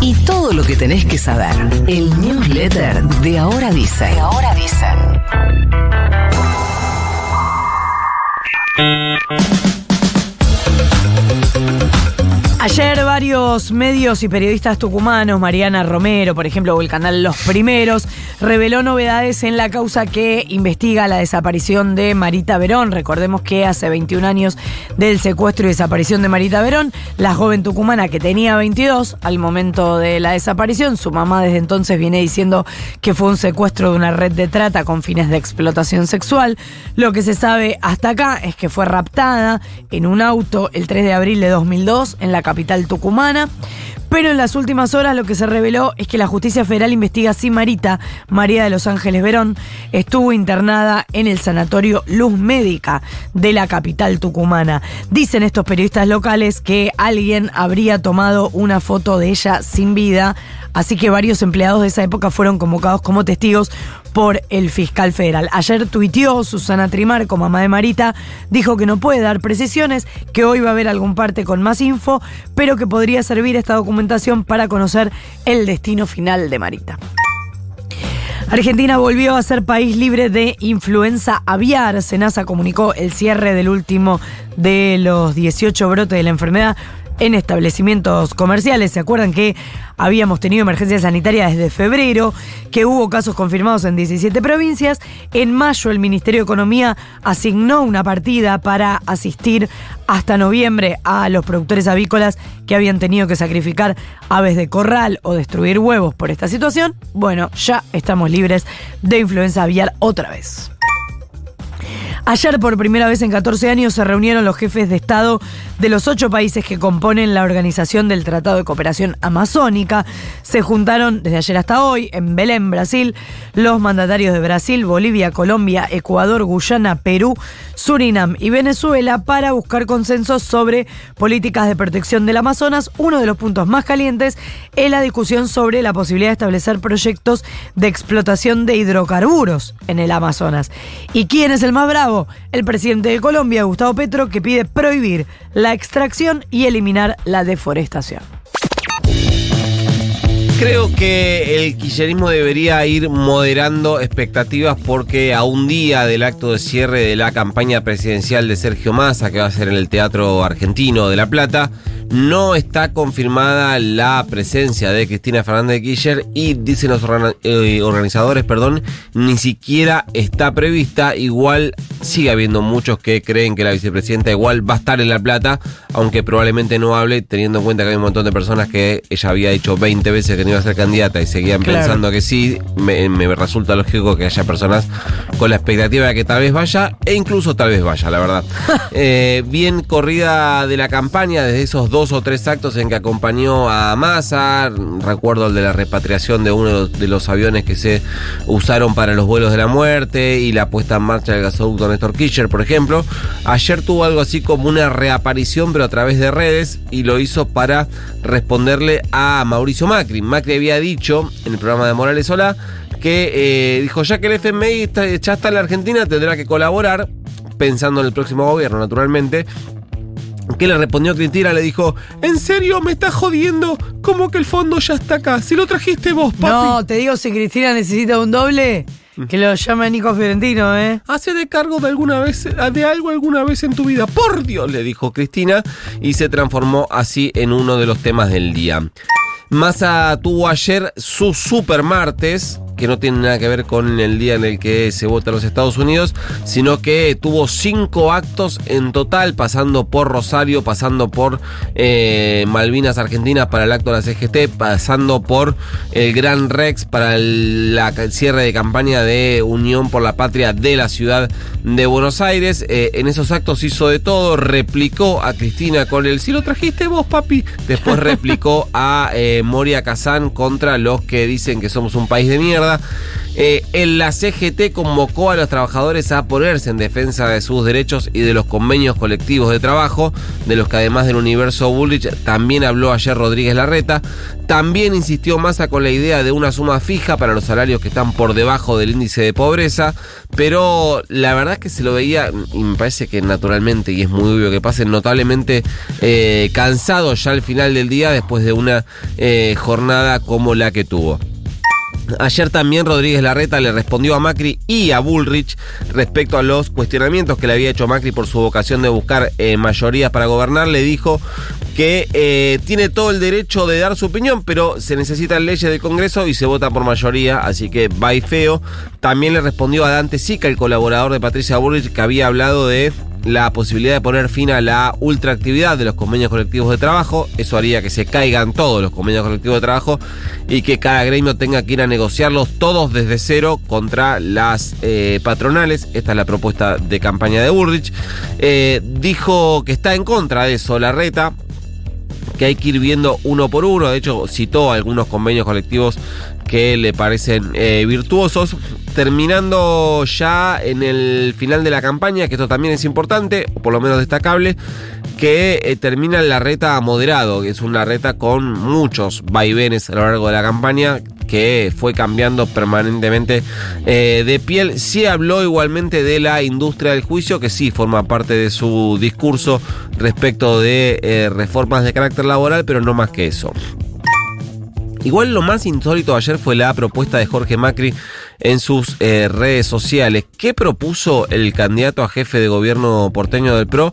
Y todo lo que tenés que saber. El newsletter de Ahora Dicen. De Ahora Dicen. Ayer varios medios y periodistas tucumanos, Mariana Romero, por ejemplo, o el canal Los Primeros, reveló novedades en la causa que investiga la desaparición de Marita Verón. Recordemos que hace 21 años del secuestro y desaparición de Marita Verón, la joven tucumana que tenía 22 al momento de la desaparición, su mamá desde entonces viene diciendo que fue un secuestro de una red de trata con fines de explotación sexual. Lo que se sabe hasta acá es que fue raptada en un auto el 3 de abril de 2002 en la capital tucumana. Pero en las últimas horas lo que se reveló es que la justicia federal investiga si Marita, María de los Ángeles Verón, estuvo internada en el sanatorio Luz Médica de la capital tucumana. Dicen estos periodistas locales que alguien habría tomado una foto de ella sin vida, así que varios empleados de esa época fueron convocados como testigos por el fiscal federal. Ayer tuiteó Susana Trimarco, mamá de Marita, dijo que no puede dar precisiones, que hoy va a haber algún parte con más info, pero que podría servir esta documentación para conocer el destino final de Marita. Argentina volvió a ser país libre de influenza aviar. Senasa comunicó el cierre del último de los 18 brotes de la enfermedad en establecimientos comerciales. ¿Se acuerdan que habíamos tenido emergencia sanitaria desde febrero, que hubo casos confirmados en 17 provincias? En mayo el Ministerio de Economía asignó una partida para asistir hasta noviembre a los productores avícolas que habían tenido que sacrificar aves de corral o destruir huevos por esta situación. Bueno, ya estamos libres de influenza aviar otra vez. Ayer, por primera vez en 14 años, se reunieron los jefes de Estado de los ocho países que componen la organización del Tratado de Cooperación Amazónica. Se juntaron desde ayer hasta hoy en Belén, Brasil, los mandatarios de Brasil, Bolivia, Colombia, Ecuador, Guyana, Perú, Surinam y Venezuela para buscar consensos sobre políticas de protección del Amazonas. Uno de los puntos más calientes es la discusión sobre la posibilidad de establecer proyectos de explotación de hidrocarburos en el Amazonas. ¿Y quién es el más bravo? El presidente de Colombia, Gustavo Petro, que pide prohibir la extracción y eliminar la deforestación. Creo que el kirchnerismo debería ir moderando expectativas porque a un día del acto de cierre de la campaña presidencial de Sergio Massa, que va a ser en el Teatro Argentino de La Plata, no está confirmada la presencia de Cristina Fernández de Kirchner y dicen los eh, organizadores, perdón, ni siquiera está prevista. Igual sigue habiendo muchos que creen que la vicepresidenta igual va a estar en La Plata, aunque probablemente no hable, teniendo en cuenta que hay un montón de personas que ella había dicho 20 veces que no iba a ser candidata y seguían pensando que sí. Me, me resulta lógico que haya personas con la expectativa de que tal vez vaya e incluso tal vez vaya, la verdad. Eh, bien corrida de la campaña desde esos dos o tres actos en que acompañó a Massa. Recuerdo el de la repatriación de uno de los aviones que se usaron para los vuelos de la muerte y la puesta en marcha del gasoducto Néstor Kirchner, por ejemplo. Ayer tuvo algo así como una reaparición, pero a través de redes, y lo hizo para responderle a Mauricio Macri. Macri había dicho en el programa de Morales Sola que eh, dijo, ya que el FMI ya está en la Argentina, tendrá que colaborar, pensando en el próximo gobierno, naturalmente, ¿Qué le respondió Cristina? Le dijo, ¿en serio me estás jodiendo? ¿Cómo que el fondo ya está acá? Si lo trajiste vos, papi. No, te digo, si Cristina necesita un doble, que lo llame Nico Fiorentino, ¿eh? Hace de cargo de alguna vez, de algo alguna vez en tu vida. Por Dios, le dijo Cristina, y se transformó así en uno de los temas del día. Massa tuvo ayer su super martes, que no tiene nada que ver con el día en el que se vota en los Estados Unidos, sino que tuvo cinco actos en total, pasando por Rosario, pasando por eh, Malvinas Argentinas para el acto de la CGT, pasando por el Gran Rex para el, cierre de campaña de Unión por la Patria de la ciudad de Buenos Aires. Eh, en esos actos hizo de todo, replicó a Cristina con el si lo trajiste vos, papi. Después replicó a eh, Moria Kazán contra los que dicen que somos un país de mierda Eh, en la CGT convocó a los trabajadores a ponerse en defensa de sus derechos y de los convenios colectivos de trabajo, de los que además del universo Bullrich también habló ayer Rodríguez Larreta. También insistió Massa con la idea de una suma fija para los salarios que están por debajo del índice de pobreza, pero la verdad que se lo veía, y me parece que naturalmente, y es muy obvio que pase, notablemente eh, cansado ya al final del día después de una eh, jornada como la que tuvo. Ayer también Rodríguez Larreta le respondió a Macri y a Bullrich respecto a los cuestionamientos que le había hecho Macri por su vocación de buscar eh, mayorías para gobernar. Le dijo que eh, tiene todo el derecho de dar su opinión, pero se necesitan leyes del Congreso y se vota por mayoría, así que va y feo. También le respondió a Dante Sica, el colaborador de Patricia Bullrich, que había hablado de la posibilidad de poner fin a la ultraactividad de los convenios colectivos de trabajo. Eso haría que se caigan todos los convenios colectivos de trabajo y que cada gremio tenga que ir a negociarlos todos desde cero contra las eh, patronales. Esta es la propuesta de campaña de Bullrich. Eh, dijo que está en contra de eso la reta que hay que ir viendo uno por uno. De hecho, citó algunos convenios colectivos que le parecen eh, virtuosos. Terminando ya en el final de la campaña, que esto también es importante, o por lo menos destacable, que eh, termina la reta moderado, que es una reta con muchos vaivenes a lo largo de la campaña, que fue cambiando permanentemente eh, de piel. Sí habló igualmente de la industria del juicio, que sí forma parte de su discurso respecto de reformas de carácter laboral, pero no más que eso. Igual lo más insólito ayer fue la propuesta de Jorge Macri en sus eh, redes sociales. ¿Qué propuso el candidato a jefe de gobierno porteño del PRO?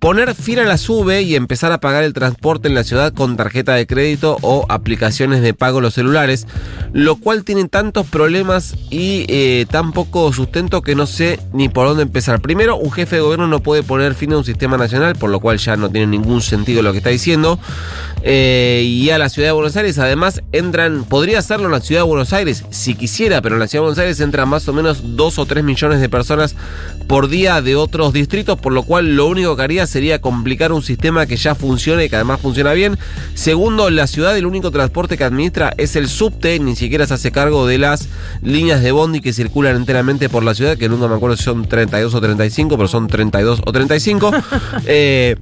Poner fin a la sube y empezar a pagar el transporte en la ciudad con tarjeta de crédito o aplicaciones de pago en los celulares, lo cual tiene tantos problemas y eh, tan poco sustento que no sé ni por dónde empezar. Primero, un jefe de gobierno no puede poner fin a un sistema nacional, por lo cual ya no tiene ningún sentido lo que está diciendo. Eh, y a la ciudad de Buenos Aires, además, entran, podría hacerlo en la ciudad de Buenos Aires si quisiera, pero en la ciudad de Buenos Aires entran más o menos 2 o 3 millones de personas por día de otros distritos, por lo cual lo único que haría sería complicar un sistema que ya funcione y que además funciona bien. Segundo, la ciudad el único transporte que administra es el subte, ni siquiera se hace cargo de las líneas de bondi que circulan enteramente por la ciudad, que nunca me acuerdo si son 32 o 35, pero son 32 o 35. eh,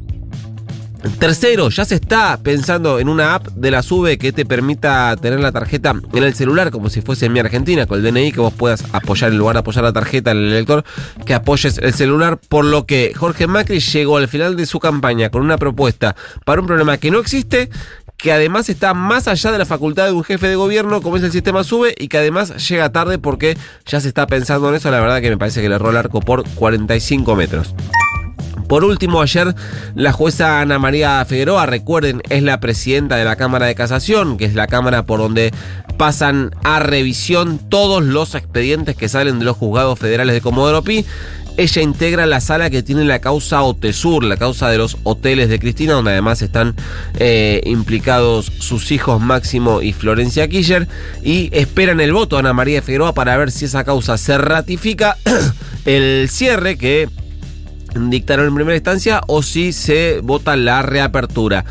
Tercero, ya se está pensando en una app de la SUBE que te permita tener la tarjeta en el celular, como si fuese en mi Argentina, con el DNI, que vos puedas apoyar en lugar de apoyar la tarjeta en el elector, que apoyes el celular. Por lo que Jorge Macri llegó al final de su campaña con una propuesta para un problema que no existe, que además está más allá de la facultad de un jefe de gobierno, como es el sistema SUBE, y que además llega tarde porque ya se está pensando en eso. La verdad que me parece que le erró el arco por 45 metros. Por último, ayer la jueza Ana María Figueroa, recuerden, es la presidenta de la Cámara de Casación, que es la Cámara por donde pasan a revisión todos los expedientes que salen de los juzgados federales de Comodoro Pi. Ella integra la sala que tiene la causa Otesur, la causa de los hoteles de Cristina, donde además están eh, implicados sus hijos Máximo y Florencia Kircher, y esperan el voto Ana María Figueroa para ver si esa causa se ratifica. el cierre que dictaron en primera instancia o si se vota la reapertura.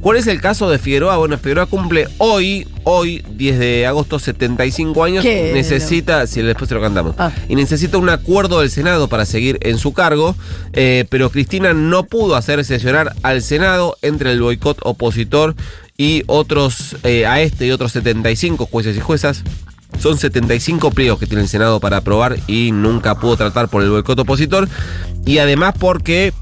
¿Cuál es el caso de Figueroa? Bueno, Figueroa cumple hoy, hoy, 10 de agosto, 75 años. Necesita, si después se lo cantamos, ah. y necesita un acuerdo del Senado para seguir en su cargo, eh, pero Cristina no pudo hacer sesionar al Senado entre el boicot opositor y otros, eh, a este y otros 75 jueces y juezas. Son 75 pliegos que tiene el Senado para aprobar y nunca pudo tratar por el boicot opositor. Y además porque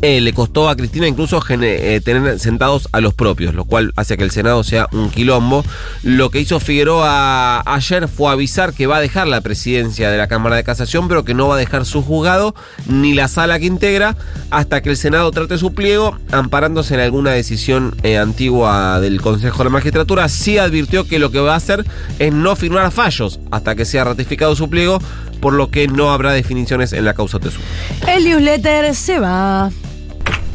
eh, le costó a Cristina incluso eh, tener sentados a los propios, lo cual hace que el Senado sea un quilombo. Lo que hizo Figueroa ayer fue avisar que va a dejar la presidencia de la Cámara de Casación, pero que no va a dejar su juzgado ni la sala que integra hasta que el Senado trate su pliego, amparándose en alguna decisión eh, antigua del Consejo de la Magistratura. Sí advirtió que lo que va a hacer es no firmar fallos hasta que sea ratificado su pliego, por lo que no habrá definiciones en la causa Tesur. El newsletter se va.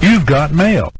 You've got mail.